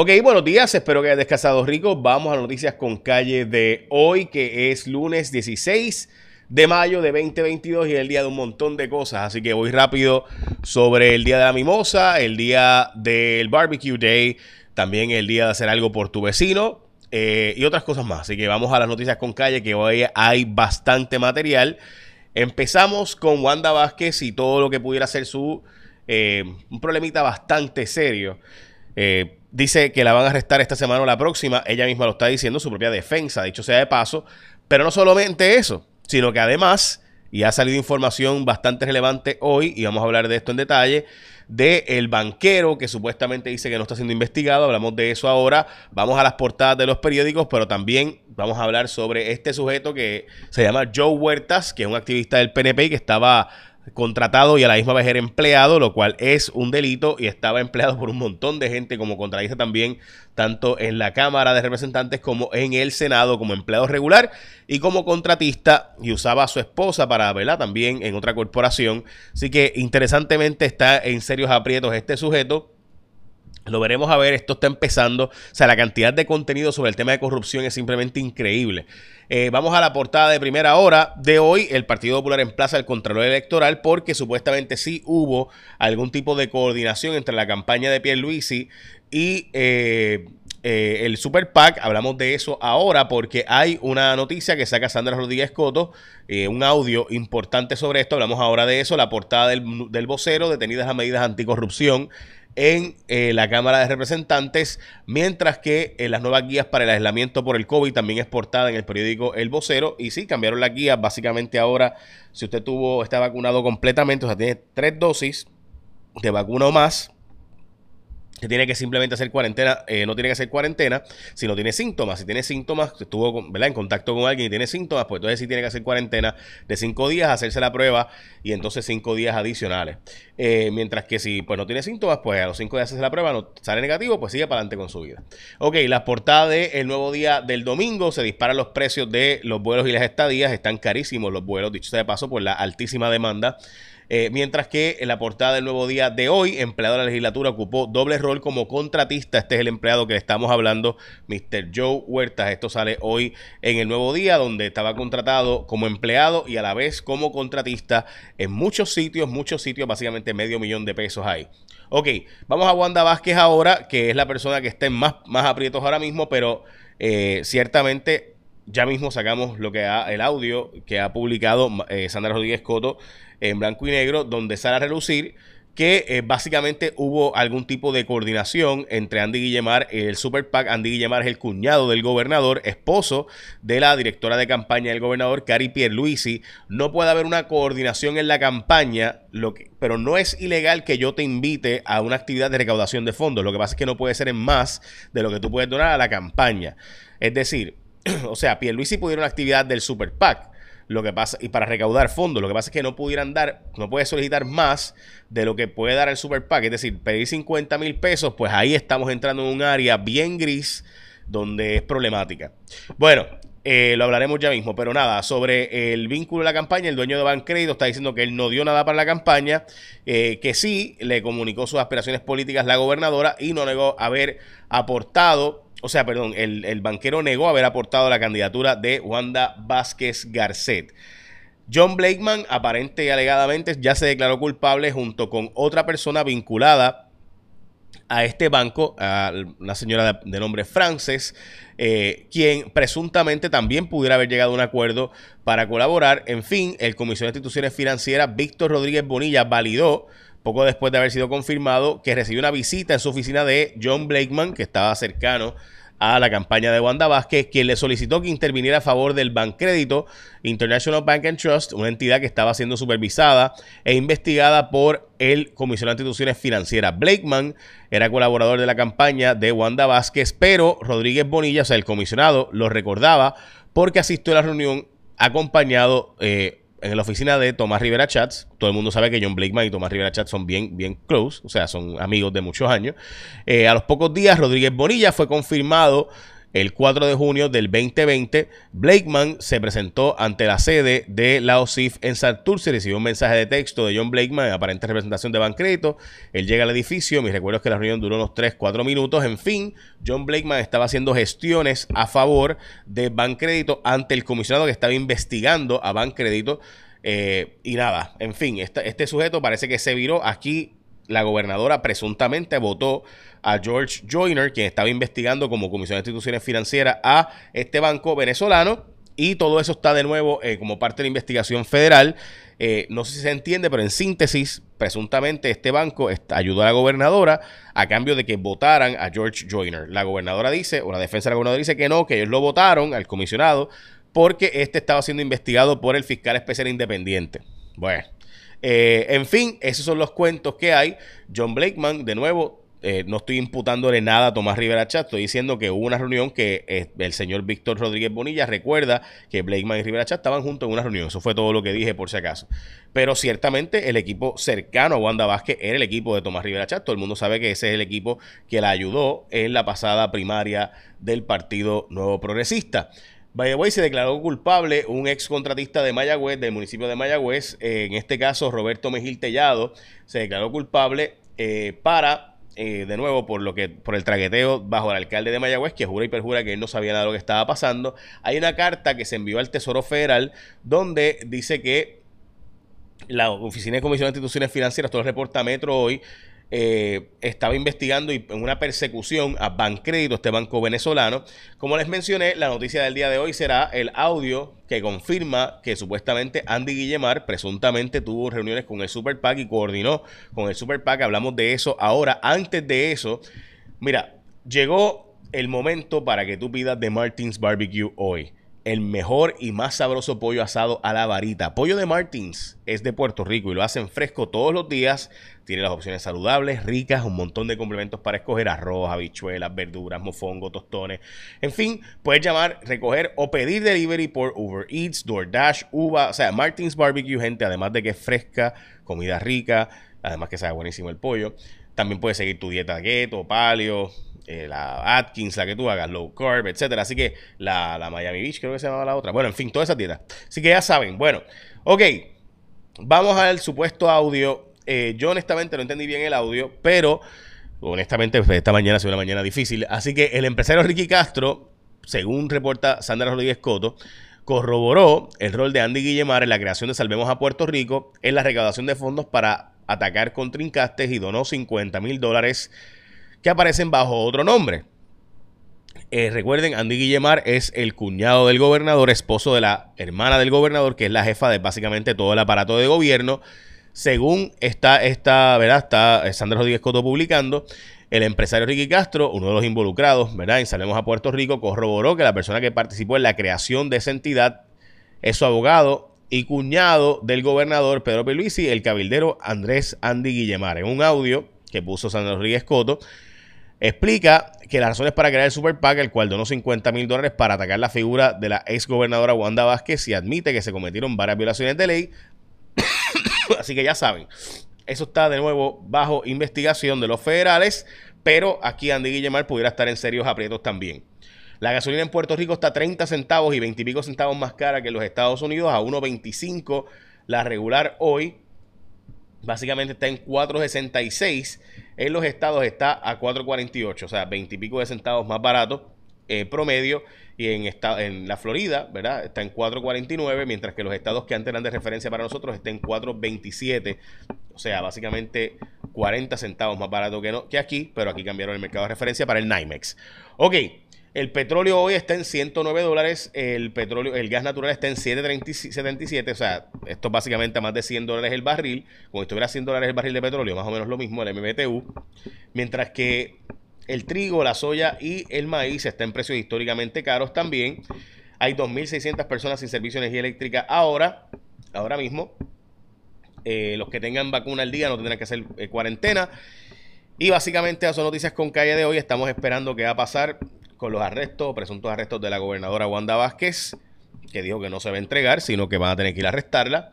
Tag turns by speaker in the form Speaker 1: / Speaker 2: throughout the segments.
Speaker 1: Ok, buenos días, espero que hayas descansado rico. Vamos a las noticias con calle de hoy, que es lunes 16 de mayo de 2022 y el día de un montón de cosas. Así que voy rápido sobre el día de la mimosa, el día del barbecue day, también el día de hacer algo por tu vecino eh, y otras cosas más. Así que vamos a las noticias con calle, que hoy hay bastante material. Empezamos con Wanda Vázquez y todo lo que pudiera ser su eh, un problemita bastante serio. Eh, dice que la van a arrestar esta semana o la próxima. Ella misma lo está diciendo, su propia defensa, dicho sea de paso. Pero no solamente eso, sino que además, y ha salido información bastante relevante hoy, y vamos a hablar de esto en detalle, de el banquero que supuestamente dice que no está siendo investigado. Hablamos de eso ahora. Vamos a las portadas de los periódicos, pero también vamos a hablar sobre este sujeto que se llama Joe Huertas, que es un activista del PNP y que estaba contratado y a la misma vez era empleado, lo cual es un delito y estaba empleado por un montón de gente, como contradice también tanto en la Cámara de Representantes como en el Senado como empleado regular y como contratista y usaba a su esposa para verla también en otra corporación. Así que interesantemente está en serios aprietos este sujeto lo veremos a ver, esto está empezando. O sea, la cantidad de contenido sobre el tema de corrupción es simplemente increíble. Eh, vamos a la portada de primera hora de hoy. El Partido Popular emplaza el Contralor Electoral porque supuestamente sí hubo algún tipo de coordinación entre la campaña de Pierluisi y eh, eh, el Super PAC. Hablamos de eso ahora porque hay una noticia que saca Sandra Rodríguez Coto, un audio importante sobre esto. Hablamos ahora de eso. La portada del vocero, detenidas a medidas anticorrupción en eh, la Cámara de Representantes, mientras que eh, las nuevas guías para el aislamiento por el COVID también es portada en el periódico El Vocero. Y sí, cambiaron las guías. Básicamente ahora, si usted tuvo, está vacunado completamente, o sea, tiene tres dosis de vacuna o más, que tiene que simplemente hacer cuarentena, eh, no tiene que hacer cuarentena si no tiene síntomas. Si tiene síntomas, estuvo en contacto con alguien y tiene síntomas, pues entonces sí tiene que hacer cuarentena de cinco días, hacerse la prueba y entonces cinco días adicionales. Eh, mientras que si pues no tiene síntomas, pues a los cinco días hace la prueba, no sale negativo, pues sigue para adelante con su vida. Ok, las portadas del nuevo día del domingo se disparan los precios de los vuelos y las estadías, están carísimos los vuelos, dicho sea de paso, por la altísima demanda. Eh, mientras que en la portada del nuevo día de hoy, empleado de la legislatura ocupó doble rol como contratista. Este es el empleado que le estamos hablando, Mr. Joe Huertas. Esto sale hoy en el nuevo día, donde estaba contratado como empleado y a la vez como contratista en muchos sitios, muchos sitios, básicamente medio millón de pesos ahí. Ok, vamos a Wanda Vázquez ahora, que es la persona que está en más, más aprietos ahora mismo, pero eh, ciertamente ya mismo sacamos lo que ha, el audio que ha publicado eh, Sandra Rodríguez Coto en blanco y negro, donde sale a relucir que eh, básicamente hubo algún tipo de coordinación entre Andy Guillemar el Super PAC. Andy Guillemar es el cuñado del gobernador, esposo de la directora de campaña del gobernador, Cari Pierluisi. No puede haber una coordinación en la campaña, lo que, pero no es ilegal que yo te invite a una actividad de recaudación de fondos. Lo que pasa es que no puede ser en más de lo que tú puedes donar a la campaña. Es decir, o sea, Pierluisi pudiera una actividad del Super PAC lo que pasa, y para recaudar fondos, lo que pasa es que no pudieran dar, no puede solicitar más de lo que puede dar el Super PAC, es decir, pedir 50 mil pesos, pues ahí estamos entrando en un área bien gris donde es problemática. Bueno, eh, lo hablaremos ya mismo, pero nada, sobre el vínculo de la campaña, el dueño de Bancrédito está diciendo que él no dio nada para la campaña, eh, que sí le comunicó sus aspiraciones políticas la gobernadora y no negó haber aportado o sea, perdón, el, banquero negó haber aportado la candidatura de Wanda Vázquez Garcet. John Blakeman aparente y alegadamente ya se declaró culpable junto con otra persona vinculada a este banco, a una señora de, nombre Frances, eh, quien presuntamente también pudiera haber llegado a un acuerdo para colaborar. En fin, el Comisión de Instituciones Financieras, Víctor Rodríguez Bonilla, validó poco después de haber sido confirmado que recibió una visita en su oficina de John Blakeman, que estaba cercano a la campaña de Wanda Vázquez, quien le solicitó que interviniera a favor del Bancrédito International Bank and Trust, una entidad que estaba siendo supervisada e investigada por el Comisionado de Instituciones Financieras. Blakeman era colaborador de la campaña de Wanda Vázquez, pero Rodríguez Bonilla, o sea, el comisionado, lo recordaba porque asistió a la reunión acompañado eh, en la oficina de Tomás Rivera Chats. Todo el mundo sabe que John Blakeman y Tomás Rivera Chats son bien, bien close, o sea, son amigos de muchos años. Eh, a los pocos días, Rodríguez Bonilla fue confirmado el 4 de junio del 2020, Blakeman se presentó ante la sede de la OSIF en Santurce. Recibió un mensaje de texto de John Blakeman en aparente representación de Bancrédito. Él llega al edificio. Mi recuerdo es que la reunión duró unos 3, 4 minutos. En fin, John Blakeman estaba haciendo gestiones a favor de Bancrédito ante el comisionado que estaba investigando a Bancrédito. Eh, y nada, en fin, este sujeto parece que se viró. Aquí la gobernadora presuntamente votó a George Joyner, quien estaba investigando como Comisión de Instituciones Financieras a este banco venezolano. Y todo eso está de nuevo eh, como parte de la investigación federal. Eh, no sé si se entiende, pero en síntesis, presuntamente este banco ayudó a la gobernadora a cambio de que votaran a George Joyner. La gobernadora dice, o la defensa de la gobernadora dice que no, que ellos lo votaron al comisionado porque este estaba siendo investigado por el fiscal especial independiente. Bueno, eh, en fin, esos son los cuentos que hay. John Blakeman, de nuevo, eh, no estoy imputándole nada a Tomás Rivera Chat, estoy diciendo que hubo una reunión que eh, el señor Víctor Rodríguez Bonilla recuerda que Blakeman y Rivera Chat estaban juntos en una reunión. Eso fue todo lo que dije por si acaso. Pero ciertamente el equipo cercano a Wanda Vázquez era el equipo de Tomás Rivera Chat. Todo el mundo sabe que ese es el equipo que la ayudó en la pasada primaria del Partido Nuevo Progresista. By se declaró culpable un ex contratista de Mayagüez, del municipio de Mayagüez, en este caso Roberto Mejil Tellado, se declaró culpable eh, para, eh, de nuevo, por lo que por el traqueteo bajo el alcalde de Mayagüez, que jura y perjura que él no sabía nada de lo que estaba pasando. Hay una carta que se envió al Tesoro Federal donde dice que la Oficina de Comisión de Instituciones Financieras, todo reporta Metro hoy, eh, estaba investigando y en una persecución a Bancrédito, este banco venezolano. Como les mencioné, la noticia del día de hoy será el audio que confirma que supuestamente Andy Guillemar presuntamente tuvo reuniones con el Super PAC y coordinó con el Super PAC. Hablamos de eso ahora. Antes de eso, mira, llegó el momento para que tú pidas de Martins Barbecue hoy el mejor y más sabroso pollo asado a la varita. Pollo de Martins es de Puerto Rico y lo hacen fresco todos los días. Tiene las opciones saludables, ricas, un montón de complementos para escoger arroz, habichuelas, verduras, mofongo, tostones. En fin, puedes llamar, recoger o pedir delivery por Uber Eats, DoorDash, Uva, o sea, Martins Barbecue, gente, además de que es fresca, comida rica, además que sabe buenísimo el pollo. También puedes seguir tu dieta keto, paleo, eh, la Atkins, la que tú hagas, low carb, etcétera. Así que la, Miami Beach creo que se llamaba la otra. Bueno, en fin, todas esas dietas. Así que ya saben. Bueno, ok. Vamos al supuesto audio. Eh, yo honestamente no entendí bien el audio, pero honestamente pues, esta mañana ha sido una mañana difícil. Así que el empresario Ricky Castro, según reporta Sandra Rodríguez Coto, corroboró el rol de Andy Guillemar en la creación de Salvemos a Puerto Rico en la recaudación de fondos para atacar contrincantes y donó 50 mil dólares que aparecen bajo otro nombre. Eh, recuerden, Andy Guillemar es el cuñado del gobernador, esposo de la hermana del gobernador, que es la jefa de básicamente todo el aparato de gobierno. Según está, esta, ¿verdad? Está Sandra Rodríguez Coto publicando, el empresario Ricky Castro, uno de los involucrados, ¿verdad? En Salemos a Puerto Rico, corroboró que la persona que participó en la creación de esa entidad es su abogado y cuñado del gobernador Pedro Peluisi, el cabildero Andrés Andy Guillemar. En un audio que puso Sandra Rodríguez Coto, Explica que las razones para crear el Super PAC, el cual donó 50 mil dólares para atacar la figura de la ex gobernadora Wanda Vázquez y admite que se cometieron varias violaciones de ley. Así que ya saben, eso está de nuevo bajo investigación de los federales, pero aquí Andy Guillemar pudiera estar en serios aprietos también. La gasolina en Puerto Rico está a 30 centavos y 20 y pico centavos más cara que en los Estados Unidos, a 1.25 la regular hoy. Básicamente está en 4.66 en los estados está a 4.48, o sea, 20 y pico de centavos más barato eh, promedio. Y en, en la Florida, ¿verdad? Está en 4.49, mientras que los estados que antes eran de referencia para nosotros están en 4.27. O sea, básicamente 40 centavos más barato que, no, que aquí, pero aquí cambiaron el mercado de referencia para el NYMEX. Ok, el petróleo hoy está en 109 dólares, el petróleo, el gas natural está en 7.77, o sea, esto es básicamente a más de 100 dólares el barril, como estuviera 100 dólares el barril de petróleo, más o menos lo mismo el MBTU, mientras que el trigo, la soya y el maíz están en precios históricamente caros también. Hay 2.600 personas sin servicio de energía eléctrica ahora, ahora mismo. Eh, los que tengan vacuna al día no tendrán que hacer eh, cuarentena. Y básicamente esas son noticias con calle de hoy. Estamos esperando qué va a pasar con los arrestos, presuntos arrestos de la gobernadora Wanda Vázquez, que dijo que no se va a entregar, sino que van a tener que ir a arrestarla.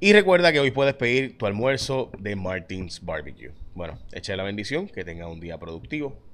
Speaker 1: Y recuerda que hoy puedes pedir tu almuerzo de Martins Barbecue. Bueno, echa la bendición, que tenga un día productivo.